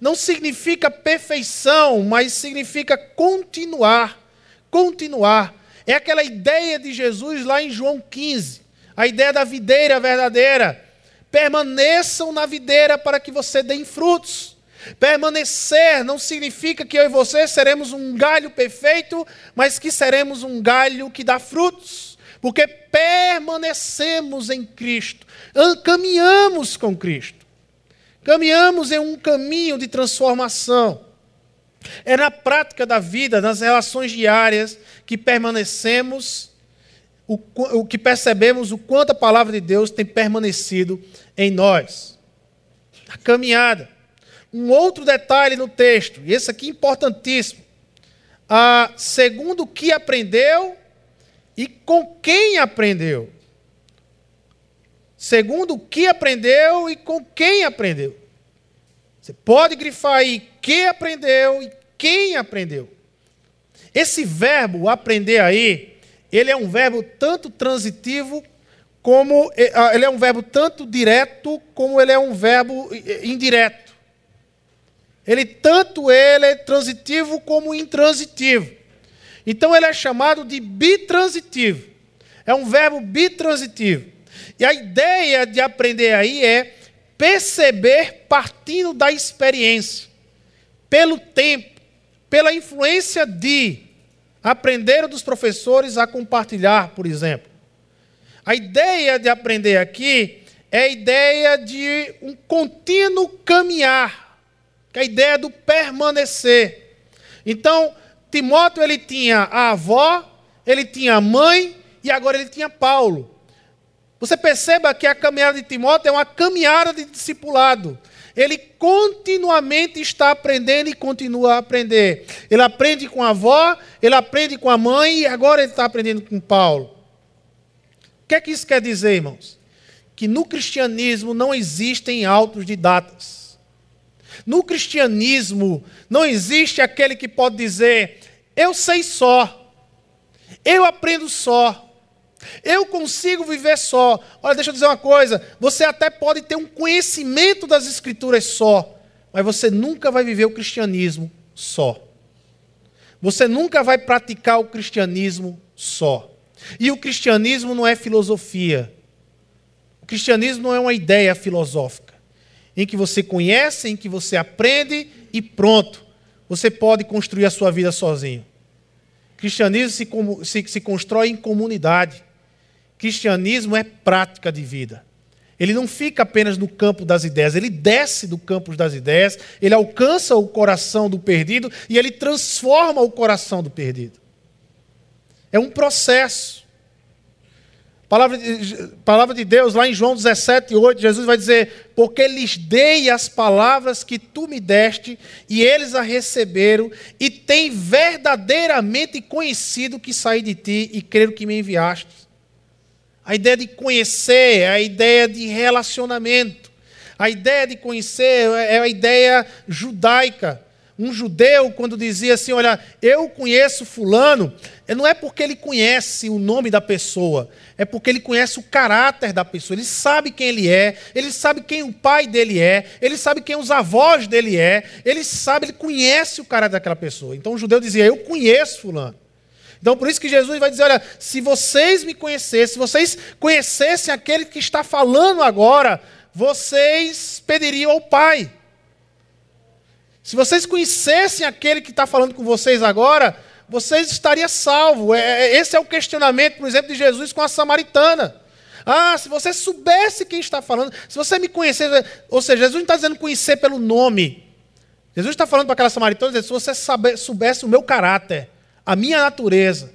não significa perfeição, mas significa continuar. Continuar. É aquela ideia de Jesus lá em João 15, a ideia da videira verdadeira. Permaneçam na videira para que você dê frutos. Permanecer não significa que eu e você seremos um galho perfeito, mas que seremos um galho que dá frutos. Porque permanecemos em Cristo, caminhamos com Cristo. Caminhamos em um caminho de transformação. É na prática da vida, nas relações diárias, que permanecemos, o, o que percebemos o quanto a palavra de Deus tem permanecido em nós. A caminhada. Um outro detalhe no texto, e esse aqui é importantíssimo. Ah, segundo o que aprendeu e com quem aprendeu. Segundo o que aprendeu e com quem aprendeu. Você pode grifar aí que aprendeu e quem aprendeu. Esse verbo aprender aí, ele é um verbo tanto transitivo como eh, ah, ele é um verbo tanto direto como ele é um verbo eh, indireto. Ele tanto ele é transitivo como intransitivo. Então ele é chamado de bitransitivo. É um verbo bitransitivo. E a ideia de aprender aí é perceber partindo da experiência, pelo tempo, pela influência de aprender dos professores a compartilhar, por exemplo. A ideia de aprender aqui é a ideia de um contínuo caminhar, que é a ideia do permanecer. Então, Timóteo ele tinha a avó, ele tinha a mãe e agora ele tinha Paulo. Você perceba que a caminhada de Timóteo é uma caminhada de discipulado. Ele continuamente está aprendendo e continua a aprender. Ele aprende com a avó, ele aprende com a mãe e agora ele está aprendendo com Paulo. O que é que isso quer dizer, irmãos? Que no cristianismo não existem autos de datas. No cristianismo não existe aquele que pode dizer, eu sei só, eu aprendo só. Eu consigo viver só. Olha, deixa eu dizer uma coisa: você até pode ter um conhecimento das Escrituras só, mas você nunca vai viver o cristianismo só. Você nunca vai praticar o cristianismo só. E o cristianismo não é filosofia. O cristianismo não é uma ideia filosófica, em que você conhece, em que você aprende e pronto. Você pode construir a sua vida sozinho. O cristianismo se, se, se constrói em comunidade. Cristianismo é prática de vida. Ele não fica apenas no campo das ideias, ele desce do campo das ideias, ele alcança o coração do perdido e ele transforma o coração do perdido. É um processo. Palavra de, palavra de Deus, lá em João 17, 8, Jesus vai dizer: Porque lhes dei as palavras que tu me deste, e eles a receberam, e têm verdadeiramente conhecido que saí de ti, e creram que me enviaste. A ideia de conhecer, a ideia de relacionamento. A ideia de conhecer é a ideia judaica. Um judeu, quando dizia assim: Olha, eu conheço Fulano, não é porque ele conhece o nome da pessoa, é porque ele conhece o caráter da pessoa. Ele sabe quem ele é, ele sabe quem o pai dele é, ele sabe quem os avós dele é, ele sabe, ele conhece o caráter daquela pessoa. Então o judeu dizia: Eu conheço Fulano. Então, por isso que Jesus vai dizer: olha, se vocês me conhecessem, se vocês conhecessem aquele que está falando agora, vocês pediriam ao Pai. Se vocês conhecessem aquele que está falando com vocês agora, vocês estariam salvos. É, é, esse é o questionamento, por exemplo, de Jesus com a samaritana. Ah, se você soubesse quem está falando, se você me conhecesse, ou seja, Jesus não está dizendo conhecer pelo nome. Jesus está falando para aquela samaritana, se você soubesse o meu caráter, a minha natureza,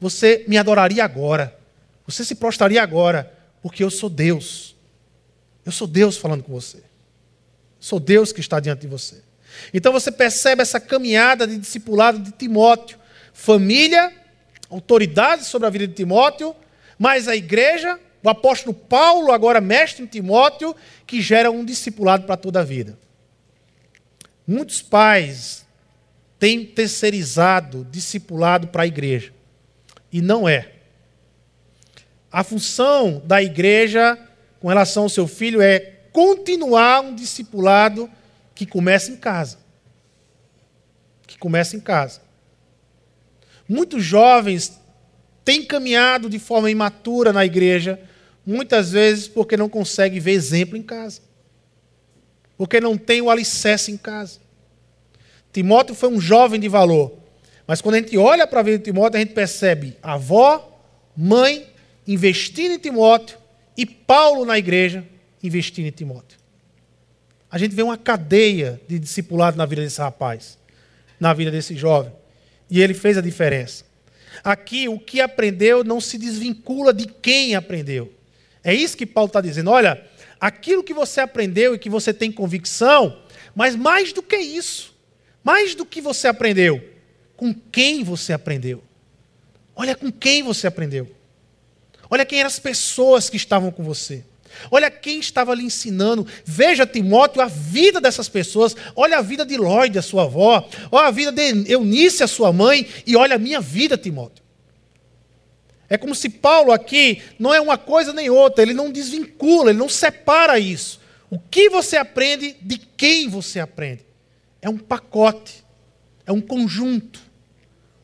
você me adoraria agora. Você se prostraria agora, porque eu sou Deus. Eu sou Deus falando com você. Sou Deus que está diante de você. Então você percebe essa caminhada de discipulado de Timóteo. Família, autoridade sobre a vida de Timóteo, mas a igreja, o apóstolo Paulo, agora mestre em Timóteo, que gera um discipulado para toda a vida. Muitos pais tem terceirizado, discipulado para a igreja. E não é. A função da igreja com relação ao seu filho é continuar um discipulado que começa em casa. Que começa em casa. Muitos jovens têm caminhado de forma imatura na igreja, muitas vezes porque não conseguem ver exemplo em casa. Porque não tem o alicerce em casa. Timóteo foi um jovem de valor. Mas quando a gente olha para a vida de Timóteo, a gente percebe avó, mãe investindo em Timóteo e Paulo na igreja investindo em Timóteo. A gente vê uma cadeia de discipulado na vida desse rapaz, na vida desse jovem. E ele fez a diferença. Aqui, o que aprendeu não se desvincula de quem aprendeu. É isso que Paulo está dizendo. Olha, aquilo que você aprendeu e que você tem convicção, mas mais do que isso, mais do que você aprendeu, com quem você aprendeu. Olha com quem você aprendeu. Olha quem eram as pessoas que estavam com você. Olha quem estava lhe ensinando. Veja, Timóteo, a vida dessas pessoas. Olha a vida de Lloyd, a sua avó. Olha a vida de Eunice, a sua mãe. E olha a minha vida, Timóteo. É como se Paulo aqui não é uma coisa nem outra. Ele não desvincula, ele não separa isso. O que você aprende de quem você aprende. É um pacote. É um conjunto.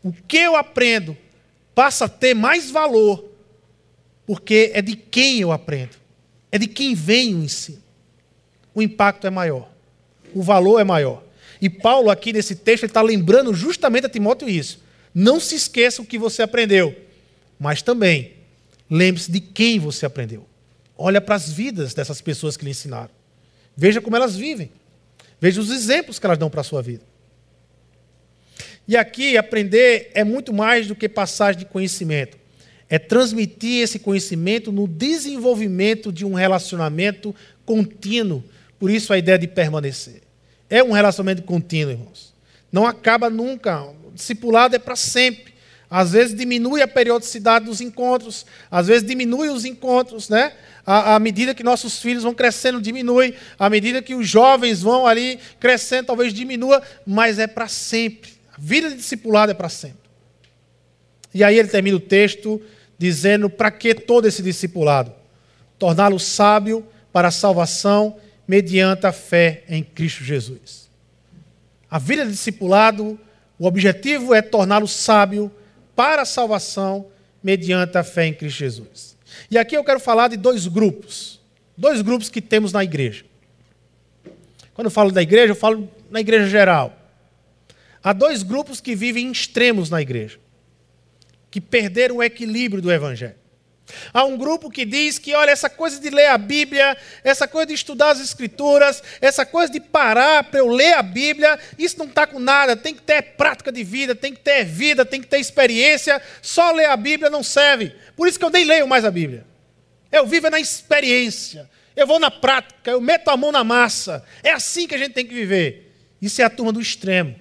O que eu aprendo passa a ter mais valor porque é de quem eu aprendo. É de quem vem o ensino. O impacto é maior. O valor é maior. E Paulo, aqui nesse texto, está lembrando justamente a Timóteo isso. Não se esqueça o que você aprendeu, mas também lembre-se de quem você aprendeu. Olha para as vidas dessas pessoas que lhe ensinaram. Veja como elas vivem. Veja os exemplos que elas dão para a sua vida. E aqui, aprender é muito mais do que passagem de conhecimento é transmitir esse conhecimento no desenvolvimento de um relacionamento contínuo. Por isso a ideia de permanecer. É um relacionamento contínuo, irmãos. Não acaba nunca. Discipulado é para sempre. Às vezes diminui a periodicidade dos encontros, às vezes diminui os encontros, né? À, medida que nossos filhos vão crescendo, diminui. À medida que os jovens vão ali crescendo, talvez diminua, mas é para sempre. A vida de discipulado é para sempre. E aí ele termina o texto dizendo: para que todo esse discipulado? Torná-lo sábio para a salvação mediante a fé em Cristo Jesus. A vida de discipulado, o objetivo é torná-lo sábio para a salvação mediante a fé em Cristo Jesus. E aqui eu quero falar de dois grupos, dois grupos que temos na igreja. Quando eu falo da igreja, eu falo na igreja geral. Há dois grupos que vivem em extremos na igreja que perderam o equilíbrio do Evangelho. Há um grupo que diz que, olha, essa coisa de ler a Bíblia, essa coisa de estudar as Escrituras, essa coisa de parar para eu ler a Bíblia, isso não está com nada, tem que ter prática de vida, tem que ter vida, tem que ter experiência, só ler a Bíblia não serve. Por isso que eu nem leio mais a Bíblia. Eu vivo na experiência, eu vou na prática, eu meto a mão na massa. É assim que a gente tem que viver. Isso é a turma do extremo,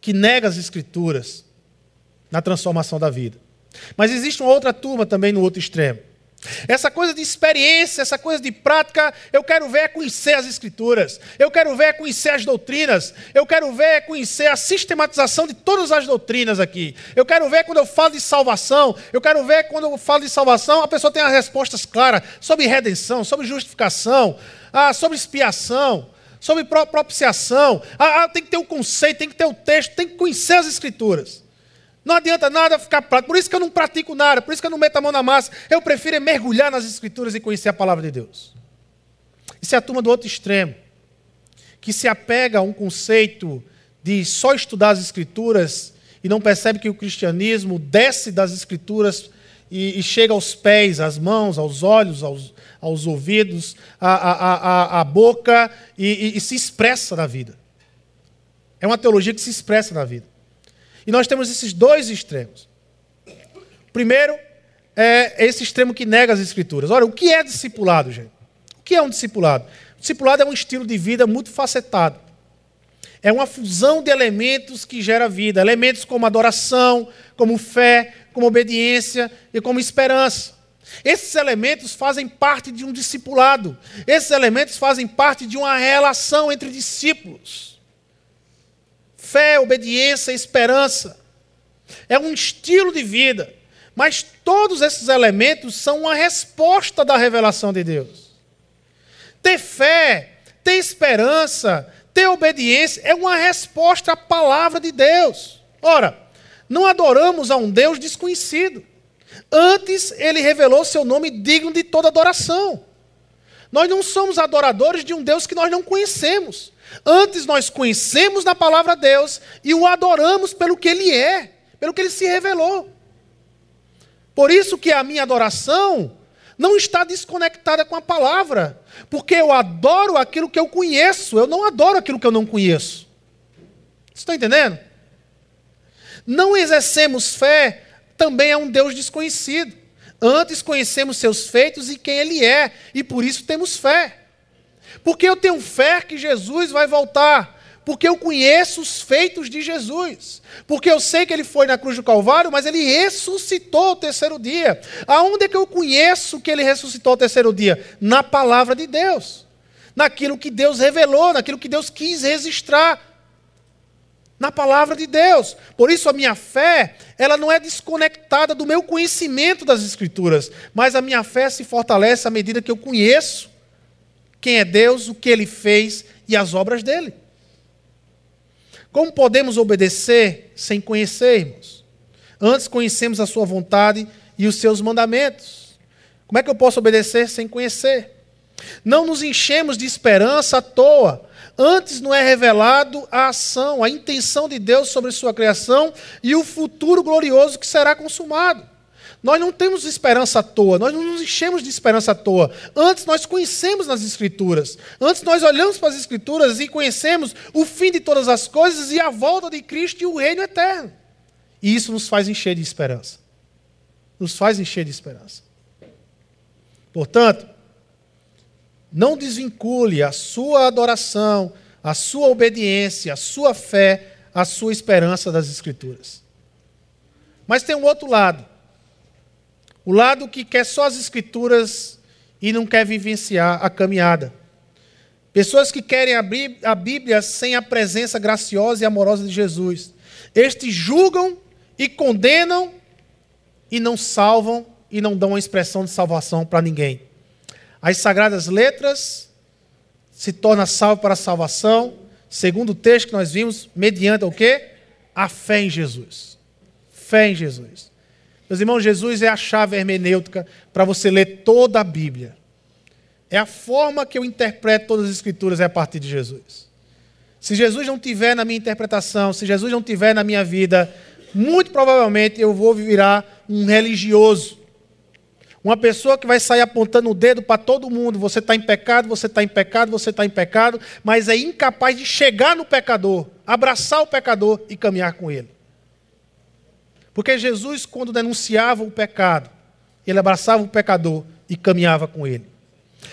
que nega as Escrituras na transformação da vida. Mas existe uma outra turma também no outro extremo. Essa coisa de experiência, essa coisa de prática, eu quero ver é conhecer as Escrituras, eu quero ver é conhecer as doutrinas, eu quero ver é conhecer a sistematização de todas as doutrinas aqui. Eu quero ver quando eu falo de salvação, eu quero ver quando eu falo de salvação, a pessoa tem as respostas claras sobre redenção, sobre justificação, ah, sobre expiação, sobre propiciação. Ah, ah, tem que ter o um conceito, tem que ter o um texto, tem que conhecer as Escrituras. Não adianta nada ficar prático. Por isso que eu não pratico nada, por isso que eu não meto a mão na massa. Eu prefiro é mergulhar nas Escrituras e conhecer a palavra de Deus. Isso é a turma do outro extremo, que se apega a um conceito de só estudar as Escrituras e não percebe que o cristianismo desce das Escrituras e, e chega aos pés, às mãos, aos olhos, aos, aos ouvidos, à, à, à, à boca e, e, e se expressa na vida. É uma teologia que se expressa na vida. E nós temos esses dois extremos. Primeiro, é esse extremo que nega as escrituras. Olha, o que é discipulado, gente? O que é um discipulado? Discipulado é um estilo de vida muito facetado. É uma fusão de elementos que gera vida. Elementos como adoração, como fé, como obediência e como esperança. Esses elementos fazem parte de um discipulado. Esses elementos fazem parte de uma relação entre discípulos fé, obediência, esperança. É um estilo de vida. Mas todos esses elementos são uma resposta da revelação de Deus. Ter fé, ter esperança, ter obediência é uma resposta à palavra de Deus. Ora, não adoramos a um Deus desconhecido. Antes, ele revelou seu nome digno de toda adoração. Nós não somos adoradores de um Deus que nós não conhecemos. Antes nós conhecemos na palavra Deus e o adoramos pelo que ele é, pelo que ele se revelou. Por isso que a minha adoração não está desconectada com a palavra, porque eu adoro aquilo que eu conheço, eu não adoro aquilo que eu não conheço. Estão entendendo? Não exercemos fé também a um Deus desconhecido. Antes conhecemos seus feitos e quem ele é, e por isso temos fé. Porque eu tenho fé que Jesus vai voltar. porque eu conheço os feitos de Jesus. Porque eu sei que ele foi na cruz do Calvário, mas ele ressuscitou o terceiro dia. Aonde é que eu conheço que ele ressuscitou o terceiro dia? Na palavra de Deus. Naquilo que Deus revelou, naquilo que Deus quis registrar na palavra de Deus. Por isso a minha fé, ela não é desconectada do meu conhecimento das escrituras, mas a minha fé se fortalece à medida que eu conheço quem é Deus, o que ele fez e as obras dele. Como podemos obedecer sem conhecermos? Antes conhecemos a sua vontade e os seus mandamentos. Como é que eu posso obedecer sem conhecer? Não nos enchemos de esperança à toa, Antes não é revelado a ação, a intenção de Deus sobre sua criação e o futuro glorioso que será consumado. Nós não temos esperança à toa, nós não nos enchemos de esperança à toa. Antes nós conhecemos nas Escrituras. Antes nós olhamos para as Escrituras e conhecemos o fim de todas as coisas e a volta de Cristo e o reino eterno. E isso nos faz encher de esperança. Nos faz encher de esperança. Portanto, não desvincule a sua adoração, a sua obediência, a sua fé, a sua esperança das Escrituras. Mas tem um outro lado. O lado que quer só as Escrituras e não quer vivenciar a caminhada. Pessoas que querem abrir a Bíblia sem a presença graciosa e amorosa de Jesus. Estes julgam e condenam e não salvam e não dão uma expressão de salvação para ninguém. As sagradas letras se torna salvo para a salvação, segundo o texto que nós vimos, mediante o quê? A fé em Jesus. Fé em Jesus. Meus irmãos, Jesus é a chave hermenêutica para você ler toda a Bíblia. É a forma que eu interpreto todas as escrituras é a partir de Jesus. Se Jesus não tiver na minha interpretação, se Jesus não tiver na minha vida, muito provavelmente eu vou virar um religioso uma pessoa que vai sair apontando o dedo para todo mundo: você está em pecado, você está em pecado, você está em pecado, mas é incapaz de chegar no pecador, abraçar o pecador e caminhar com ele. Porque Jesus, quando denunciava o pecado, ele abraçava o pecador e caminhava com ele.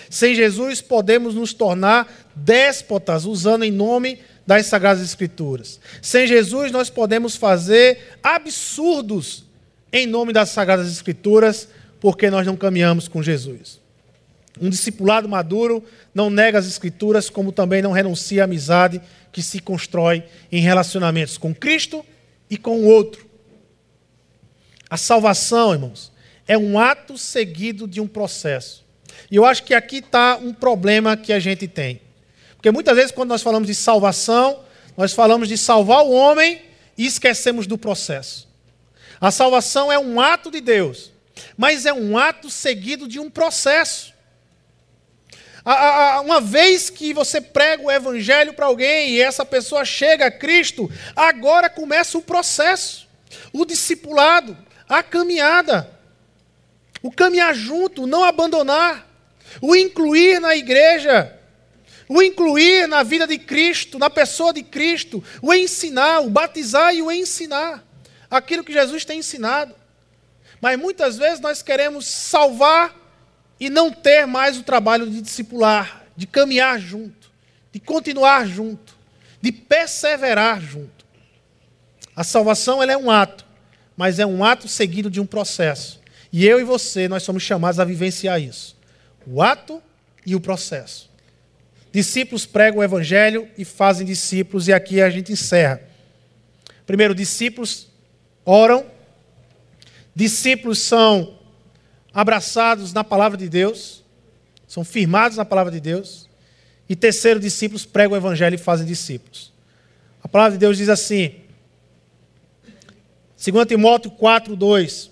Sem Jesus, podemos nos tornar déspotas, usando em nome das Sagradas Escrituras. Sem Jesus, nós podemos fazer absurdos em nome das Sagradas Escrituras, porque nós não caminhamos com Jesus. Um discipulado maduro não nega as Escrituras, como também não renuncia à amizade que se constrói em relacionamentos com Cristo e com o outro. A salvação, irmãos, é um ato seguido de um processo. E eu acho que aqui está um problema que a gente tem. Porque muitas vezes, quando nós falamos de salvação, nós falamos de salvar o homem e esquecemos do processo. A salvação é um ato de Deus mas é um ato seguido de um processo. Uma vez que você prega o evangelho para alguém e essa pessoa chega a Cristo, agora começa o processo, o discipulado, a caminhada, o caminhar junto, o não abandonar, o incluir na igreja, o incluir na vida de Cristo, na pessoa de Cristo, o ensinar, o batizar e o ensinar aquilo que Jesus tem ensinado. Mas muitas vezes nós queremos salvar e não ter mais o trabalho de discipular, de caminhar junto, de continuar junto, de perseverar junto. A salvação ela é um ato, mas é um ato seguido de um processo. E eu e você, nós somos chamados a vivenciar isso. O ato e o processo. Discípulos pregam o evangelho e fazem discípulos, e aqui a gente encerra. Primeiro, discípulos oram Discípulos são abraçados na palavra de Deus, são firmados na palavra de Deus. E terceiro, discípulos pregam o evangelho e fazem discípulos. A palavra de Deus diz assim, 2 Timóteo 4, 2: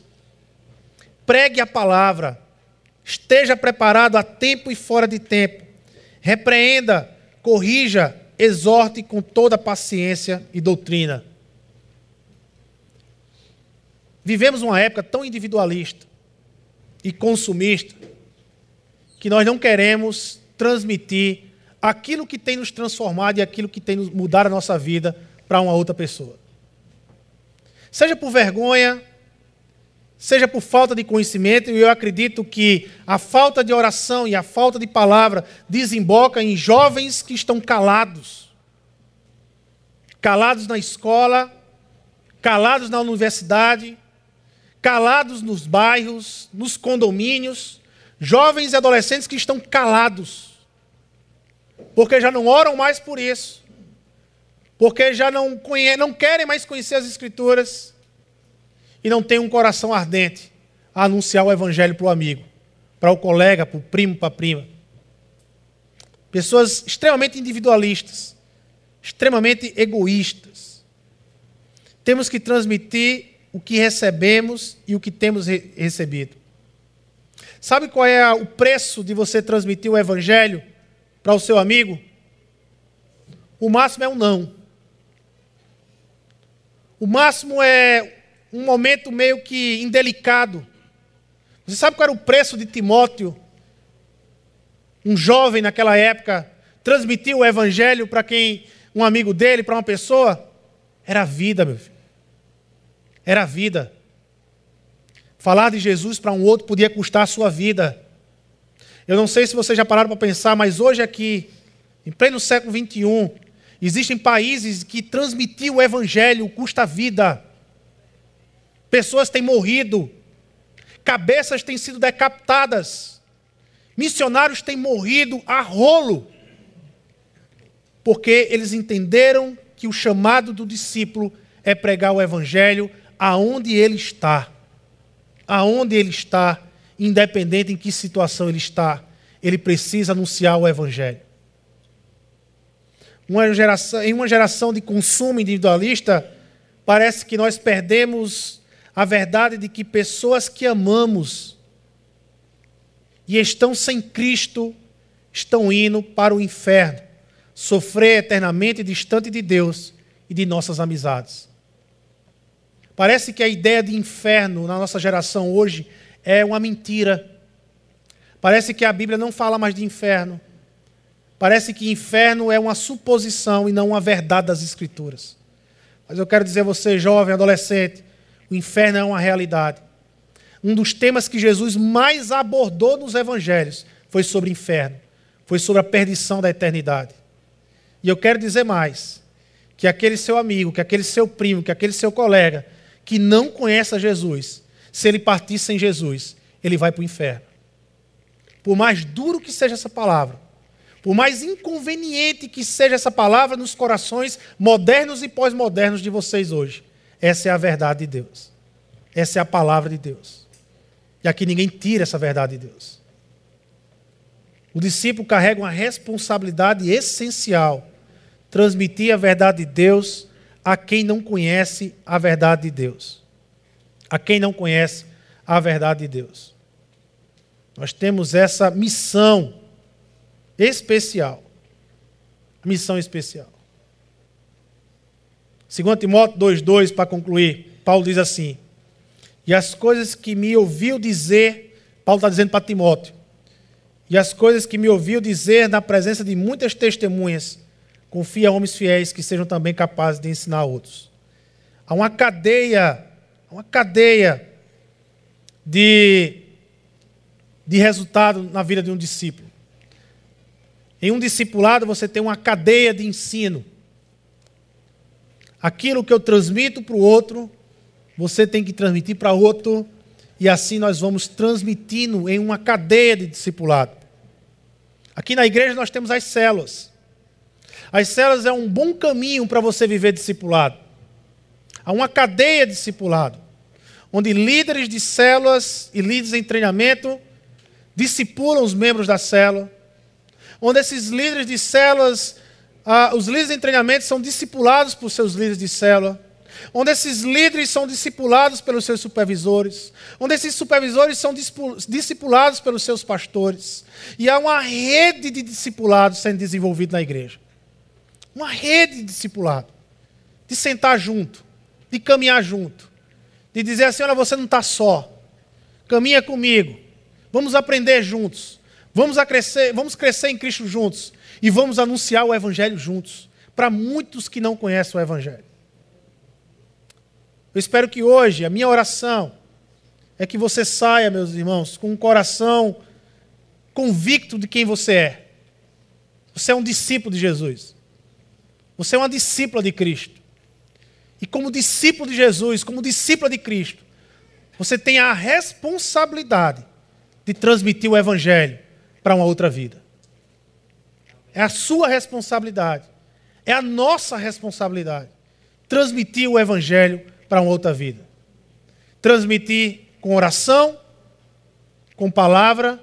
Pregue a palavra, esteja preparado a tempo e fora de tempo, repreenda, corrija, exorte com toda paciência e doutrina. Vivemos uma época tão individualista e consumista que nós não queremos transmitir aquilo que tem nos transformado e aquilo que tem mudado a nossa vida para uma outra pessoa. Seja por vergonha, seja por falta de conhecimento, e eu acredito que a falta de oração e a falta de palavra desemboca em jovens que estão calados, calados na escola, calados na universidade, calados nos bairros, nos condomínios, jovens e adolescentes que estão calados, porque já não oram mais por isso, porque já não, conhe não querem mais conhecer as Escrituras e não têm um coração ardente a anunciar o Evangelho para o amigo, para o colega, para o primo, para a prima. Pessoas extremamente individualistas, extremamente egoístas. Temos que transmitir o que recebemos e o que temos re recebido. Sabe qual é o preço de você transmitir o Evangelho para o seu amigo? O máximo é um não. O máximo é um momento meio que indelicado. Você sabe qual era o preço de Timóteo um jovem naquela época transmitiu o evangelho para quem, um amigo dele, para uma pessoa, era a vida, meu filho. Era a vida. Falar de Jesus para um outro podia custar a sua vida. Eu não sei se vocês já pararam para pensar, mas hoje aqui, em pleno século XXI, existem países que transmitir o evangelho custa vida. Pessoas têm morrido, cabeças têm sido decapitadas. Missionários têm morrido a rolo, porque eles entenderam que o chamado do discípulo é pregar o evangelho aonde ele está. Aonde ele está, independente em que situação ele está, ele precisa anunciar o evangelho. Uma geração, em uma geração de consumo individualista, parece que nós perdemos a verdade de que pessoas que amamos e estão sem Cristo, estão indo para o inferno, sofrer eternamente distante de Deus e de nossas amizades. Parece que a ideia de inferno na nossa geração hoje é uma mentira. Parece que a Bíblia não fala mais de inferno. Parece que inferno é uma suposição e não uma verdade das Escrituras. Mas eu quero dizer a você, jovem, adolescente, o inferno é uma realidade um dos temas que Jesus mais abordou nos evangelhos foi sobre inferno, foi sobre a perdição da eternidade. E eu quero dizer mais: que aquele seu amigo, que aquele seu primo, que aquele seu colega que não conhece a Jesus, se ele partir sem Jesus, ele vai para o inferno. Por mais duro que seja essa palavra, por mais inconveniente que seja essa palavra nos corações modernos e pós-modernos de vocês hoje, essa é a verdade de Deus. Essa é a palavra de Deus. E aqui ninguém tira essa verdade de Deus. O discípulo carrega uma responsabilidade essencial: transmitir a verdade de Deus a quem não conhece a verdade de Deus. A quem não conhece a verdade de Deus. Nós temos essa missão especial. Missão especial. 2 Timóteo 2,2, para concluir, Paulo diz assim: e as coisas que me ouviu dizer, Paulo está dizendo para Timóteo, e as coisas que me ouviu dizer na presença de muitas testemunhas, confia a homens fiéis que sejam também capazes de ensinar a outros. Há uma cadeia, uma cadeia de, de resultado na vida de um discípulo. Em um discipulado você tem uma cadeia de ensino. Aquilo que eu transmito para o outro, você tem que transmitir para outro, e assim nós vamos transmitindo em uma cadeia de discipulado. Aqui na igreja nós temos as células. As células é um bom caminho para você viver discipulado. Há uma cadeia de discipulado, onde líderes de células e líderes em treinamento discipulam os membros da célula, onde esses líderes de células, ah, os líderes em treinamento são discipulados por seus líderes de célula onde esses líderes são discipulados pelos seus supervisores, onde esses supervisores são discipulados pelos seus pastores. E há uma rede de discipulados sendo desenvolvida na igreja. Uma rede de discipulado. De sentar junto, de caminhar junto, de dizer assim: olha, você não está só, caminha comigo, vamos aprender juntos, vamos, crescer, vamos crescer em Cristo juntos e vamos anunciar o Evangelho juntos, para muitos que não conhecem o Evangelho. Eu espero que hoje, a minha oração é que você saia, meus irmãos, com um coração convicto de quem você é. Você é um discípulo de Jesus. Você é uma discípula de Cristo. E como discípulo de Jesus, como discípula de Cristo, você tem a responsabilidade de transmitir o Evangelho para uma outra vida. É a sua responsabilidade. É a nossa responsabilidade. Transmitir o Evangelho para uma outra vida. Transmitir com oração, com palavra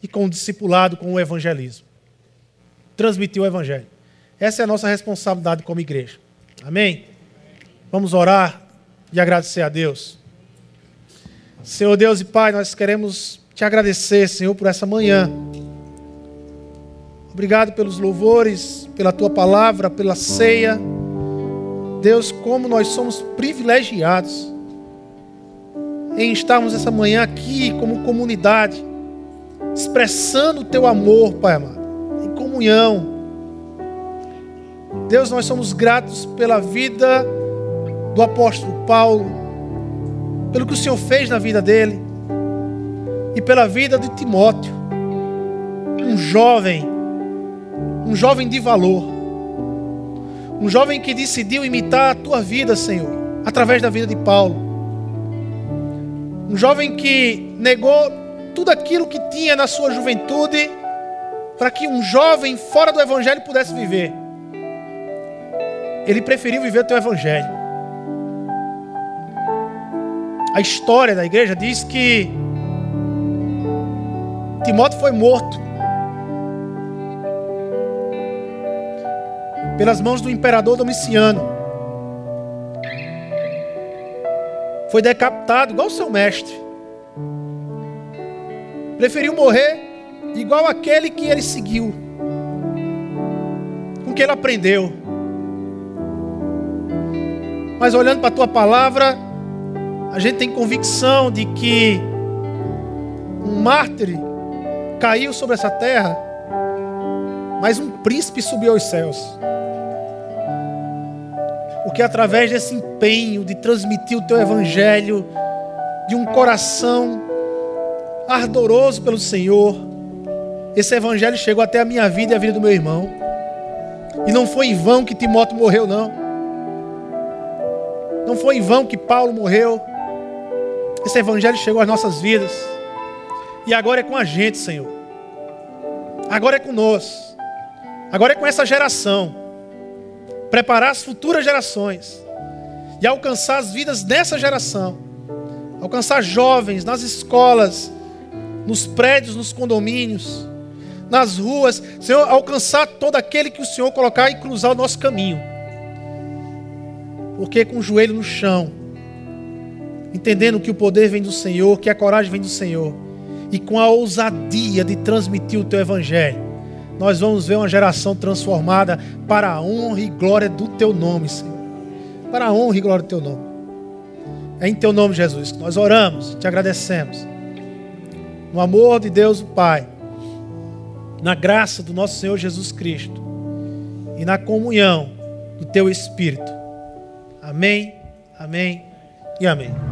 e com o discipulado, com o evangelismo. Transmitir o Evangelho. Essa é a nossa responsabilidade como igreja. Amém? Vamos orar e agradecer a Deus. Senhor Deus e Pai, nós queremos te agradecer, Senhor, por essa manhã. Obrigado pelos louvores, pela tua palavra, pela ceia. Deus, como nós somos privilegiados em estarmos essa manhã aqui como comunidade, expressando o teu amor, Pai amado, em comunhão. Deus, nós somos gratos pela vida do apóstolo Paulo, pelo que o Senhor fez na vida dele e pela vida de Timóteo, um jovem, um jovem de valor, um jovem que decidiu imitar a tua vida, Senhor, através da vida de Paulo, um jovem que negou tudo aquilo que tinha na sua juventude para que um jovem fora do Evangelho pudesse viver. Ele preferiu viver o teu Evangelho a história da igreja diz que Timóteo foi morto pelas mãos do imperador Domiciano. Foi decapitado igual seu mestre. Preferiu morrer igual aquele que ele seguiu, com que ele aprendeu. Mas olhando para a tua palavra, a gente tem convicção de que um mártir caiu sobre essa terra, mas um príncipe subiu aos céus. Porque através desse empenho de transmitir o teu evangelho, de um coração ardoroso pelo Senhor, esse evangelho chegou até a minha vida e a vida do meu irmão. E não foi em vão que Timóteo morreu, não. Não foi em vão que Paulo morreu. Esse evangelho chegou às nossas vidas. E agora é com a gente, Senhor. Agora é conosco. Agora é com essa geração. Preparar as futuras gerações. E alcançar as vidas dessa geração. Alcançar jovens nas escolas, nos prédios, nos condomínios, nas ruas. Senhor, alcançar todo aquele que o Senhor colocar e cruzar o nosso caminho. Porque com o joelho no chão, entendendo que o poder vem do Senhor, que a coragem vem do Senhor, e com a ousadia de transmitir o teu evangelho, nós vamos ver uma geração transformada para a honra e glória do teu nome, Senhor. Para a honra e glória do teu nome. É em teu nome, Jesus, que nós oramos, te agradecemos. No amor de Deus, o Pai, na graça do nosso Senhor Jesus Cristo e na comunhão do teu Espírito. Amém, amém e amém.